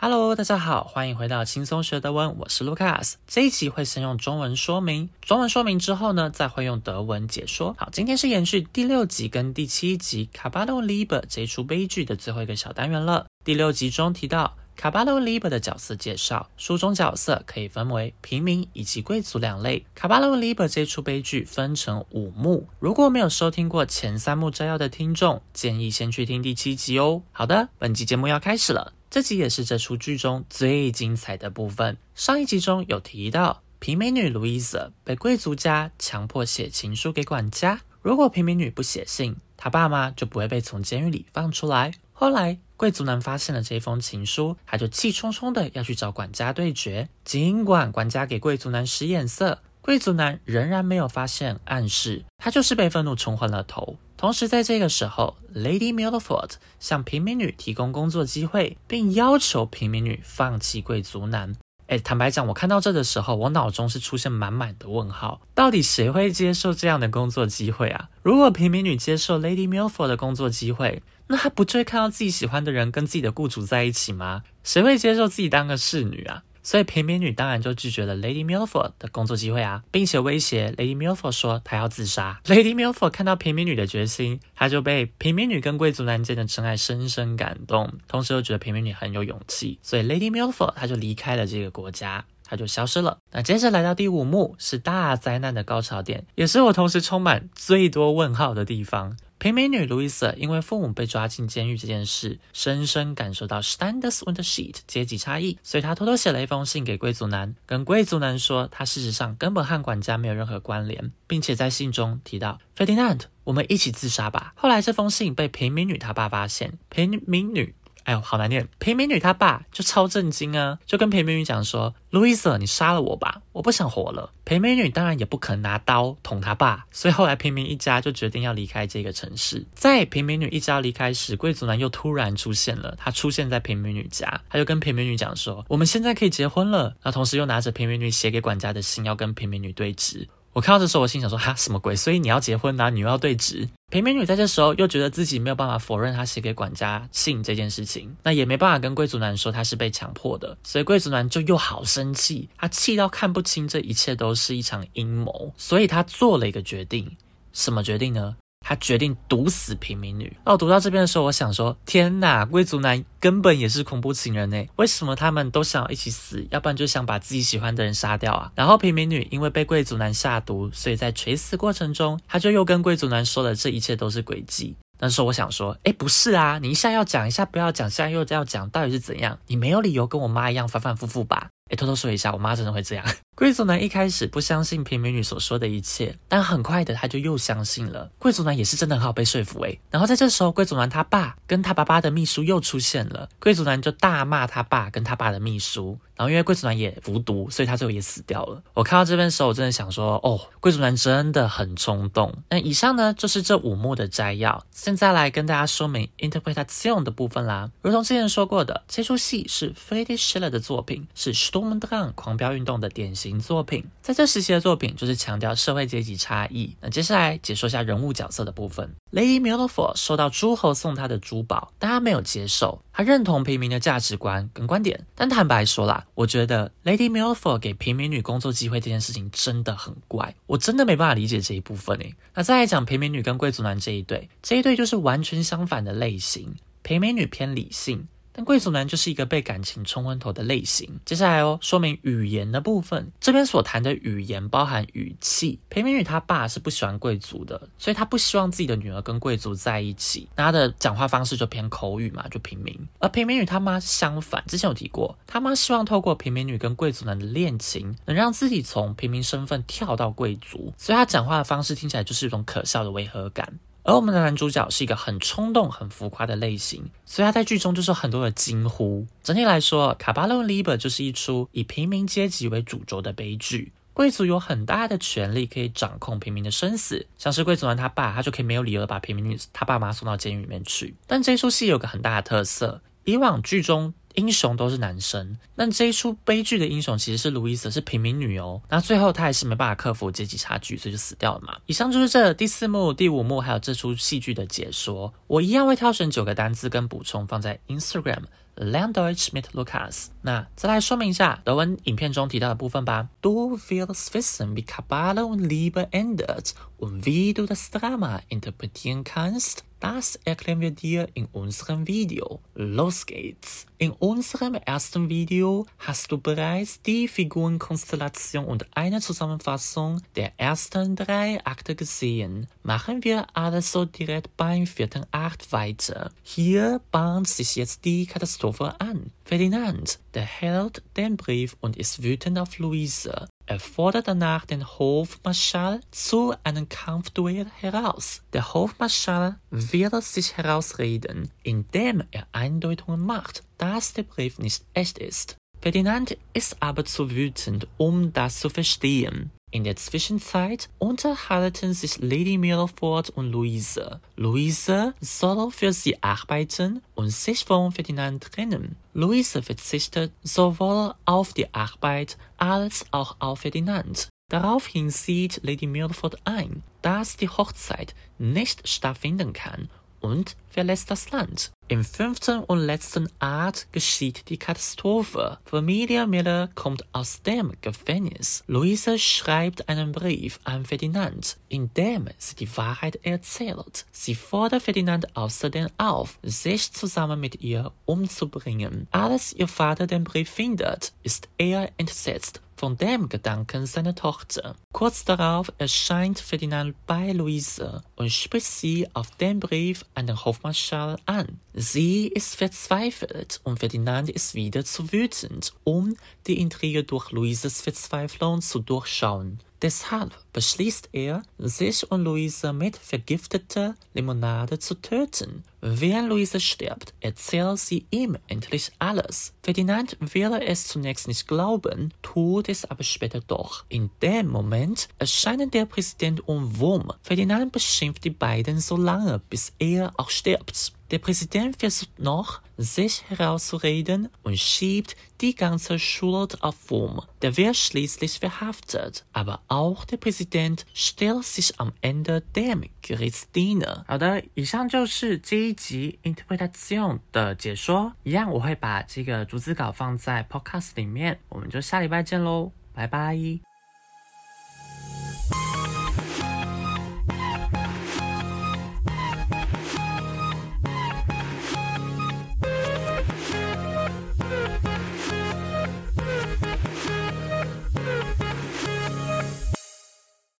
Hello，大家好，欢迎回到轻松学德文，我是 Lucas。这一集会先用中文说明，中文说明之后呢，再会用德文解说。好，今天是延续第六集跟第七集《卡巴诺利伯》这一出悲剧的最后一个小单元了。第六集中提到卡巴罗利伯的角色介绍，书中角色可以分为平民以及贵族两类。卡巴罗 Liber 这出悲剧分成五幕，如果没有收听过前三幕摘要的听众，建议先去听第七集哦。好的，本集节目要开始了。这集也是这出剧中最精彩的部分。上一集中有提到，平民女路易斯被贵族家强迫写情书给管家，如果平民女不写信，她爸妈就不会被从监狱里放出来。后来，贵族男发现了这封情书，他就气冲冲的要去找管家对决。尽管管家给贵族男使眼色，贵族男仍然没有发现暗示，他就是被愤怒冲昏了头。同时，在这个时候，Lady Milford 向平民女提供工作机会，并要求平民女放弃贵族男。哎，坦白讲，我看到这的时候，我脑中是出现满满的问号。到底谁会接受这样的工作机会啊？如果平民女接受 Lady Milford 的工作机会，那她不就会看到自己喜欢的人跟自己的雇主在一起吗？谁会接受自己当个侍女啊？所以平民女当然就拒绝了 Lady Milford 的工作机会啊，并且威胁 Lady Milford 说她要自杀。Lady Milford 看到平民女的决心，她就被平民女跟贵族男间的真爱深深感动，同时又觉得平民女很有勇气，所以 Lady Milford 她就离开了这个国家，她就消失了。那接着来到第五幕是大灾难的高潮点，也是我同时充满最多问号的地方。平民女路易斯因为父母被抓进监狱这件事，深深感受到 Standards on the Sheet 阶级差异，所以她偷偷写了一封信给贵族男，跟贵族男说，她事实上根本和管家没有任何关联，并且在信中提到 Ferdinand，我们一起自杀吧。后来这封信被平民女她爸发现，平民女。哎呦，好难念！平民女她爸就超震惊啊，就跟平民女讲说：“路易斯，你杀了我吧，我不想活了。”平民女当然也不肯拿刀捅他爸，所以后来平民一家就决定要离开这个城市。在平民女一家离开时，贵族男又突然出现了，他出现在平民女家，他就跟平民女讲说：“我们现在可以结婚了。”那同时又拿着平民女写给管家的信，要跟平民女对峙。我看到这时候，我心想说：“哈，什么鬼？所以你要结婚，呐你又要对质。”平民女在这时候又觉得自己没有办法否认她写给管家信这件事情，那也没办法跟贵族男说她是被强迫的，所以贵族男就又好生气，他气到看不清这一切都是一场阴谋，所以他做了一个决定，什么决定呢？他决定毒死平民女。那我读到这边的时候，我想说：天哪，贵族男根本也是恐怖情人呢？为什么他们都想要一起死？要不然就想把自己喜欢的人杀掉啊？然后平民女因为被贵族男下毒，所以在垂死过程中，他就又跟贵族男说了这一切都是诡计。那时候我想说：哎，不是啊，你一下要讲，一下不要讲，现在又要讲，到底是怎样？你没有理由跟我妈一样反反复复吧？哎，偷偷说一下，我妈真的会这样。贵族男一开始不相信平民女所说的一切，但很快的他就又相信了。贵族男也是真的很好被说服哎。然后在这时候，贵族男他爸跟他爸爸的秘书又出现了，贵族男就大骂他爸跟他爸的秘书。然后因为贵族男也服毒，所以他最后也死掉了。我看到这边的时候，我真的想说，哦，贵族男真的很冲动。那以上呢就是这五幕的摘要。现在来跟大家说明 interpretation 的部分啦。如同之前说过的，这出戏是 Friedrich Schiller 的作品，是 Sturm und r a n g 狂飙运动的典型作品。在这时期的作品就是强调社会阶级差异。那接下来解说一下人物角色的部分。Lady Milford 收到诸侯送她的珠宝，但她没有接受。他认同平民的价值观跟观点，但坦白说啦。我觉得 Lady Milford 给平民女工作机会这件事情真的很怪，我真的没办法理解这一部分诶。那再来讲平民女跟贵族男这一对，这一对就是完全相反的类型，平民女偏理性。但贵族男就是一个被感情冲昏头的类型。接下来哦，说明语言的部分，这边所谈的语言包含语气。平民女她爸是不喜欢贵族的，所以他不希望自己的女儿跟贵族在一起。那她的讲话方式就偏口语嘛，就平民。而平民女她妈相反，之前有提过，她妈希望透过平民女跟贵族男的恋情，能让自己从平民身份跳到贵族。所以她讲话的方式听起来就是一种可笑的违和感。而我们的男主角是一个很冲动、很浮夸的类型，所以他在剧中就是很多的惊呼。整体来说，《卡巴罗 Liber》就是一出以平民阶级为主轴的悲剧。贵族有很大的权力可以掌控平民的生死，像是贵族男他爸，他就可以没有理由的把平民女他爸妈送到监狱里面去。但这出戏有个很大的特色，以往剧中。英雄都是男生，那这一出悲剧的英雄其实是路易斯，是平民女哦。那最后她还是没办法克服阶级差距，所以就死掉了嘛。以上就是这第四幕、第五幕还有这出戏剧的解说。我一样会挑选九个单字跟补充放在 Instagram Learn Deutsch mit Lukas。那再来说明一下德文影片中提到的部分吧。Du willst wissen, wie Kabale und Liebe endet und wie du das Drama interpretieren kannst? Das erklären wir dir in unserem Video. Los geht's! In unserem ersten Video hast du bereits die Figurenkonstellation und eine Zusammenfassung der ersten drei Akte gesehen. Machen wir also direkt beim vierten Akt weiter. Hier bahnt sich jetzt die Katastrophe an. Ferdinand, der hält den Brief und ist wütend auf Luise. Er fordert danach den Hofmarschall zu einem Kampfduell heraus. Der Hofmarschall will sich herausreden, indem er Eindeutungen macht, dass der Brief nicht echt ist. Ferdinand ist aber zu wütend, um das zu verstehen. In der Zwischenzeit unterhalten sich Lady Milford und Louise. Louise soll für sie arbeiten und sich von Ferdinand trennen. Louise verzichtet sowohl auf die Arbeit als auch auf Ferdinand. Daraufhin sieht Lady Milford ein, dass die Hochzeit nicht stattfinden kann und verlässt das Land. Im fünften und letzten Akt geschieht die Katastrophe. Familie Miller kommt aus dem Gefängnis. Luise schreibt einen Brief an Ferdinand, in dem sie die Wahrheit erzählt. Sie fordert Ferdinand außerdem auf, sich zusammen mit ihr umzubringen. Als ihr Vater den Brief findet, ist er entsetzt von dem Gedanken seiner Tochter. Kurz darauf erscheint Ferdinand bei Luise und spricht sie auf den Brief an den Hofmarschall an. Sie ist verzweifelt und Ferdinand ist wieder zu wütend, um die Intrige durch Luises Verzweiflung zu durchschauen. Deshalb beschließt er, sich und Luise mit vergifteter Limonade zu töten. Während Luise stirbt, erzählt sie ihm endlich alles. Ferdinand will es zunächst nicht glauben, tut es aber später doch. In dem Moment erscheinen der Präsident und Wurm. Ferdinand beschimpft die beiden so lange, bis er auch stirbt. Der Präsident versucht noch, sich herauszureden und schiebt die ganze Schuld auf Wurm. Der wird schließlich verhaftet, aber auch der Präsident stellt sich am Ende dem Gerichtsdiener. 好的，以上就是这一集 interpretation 的解说。一样，我会把这个逐字稿放在 podcast 里面。我们就下礼拜见喽，拜拜。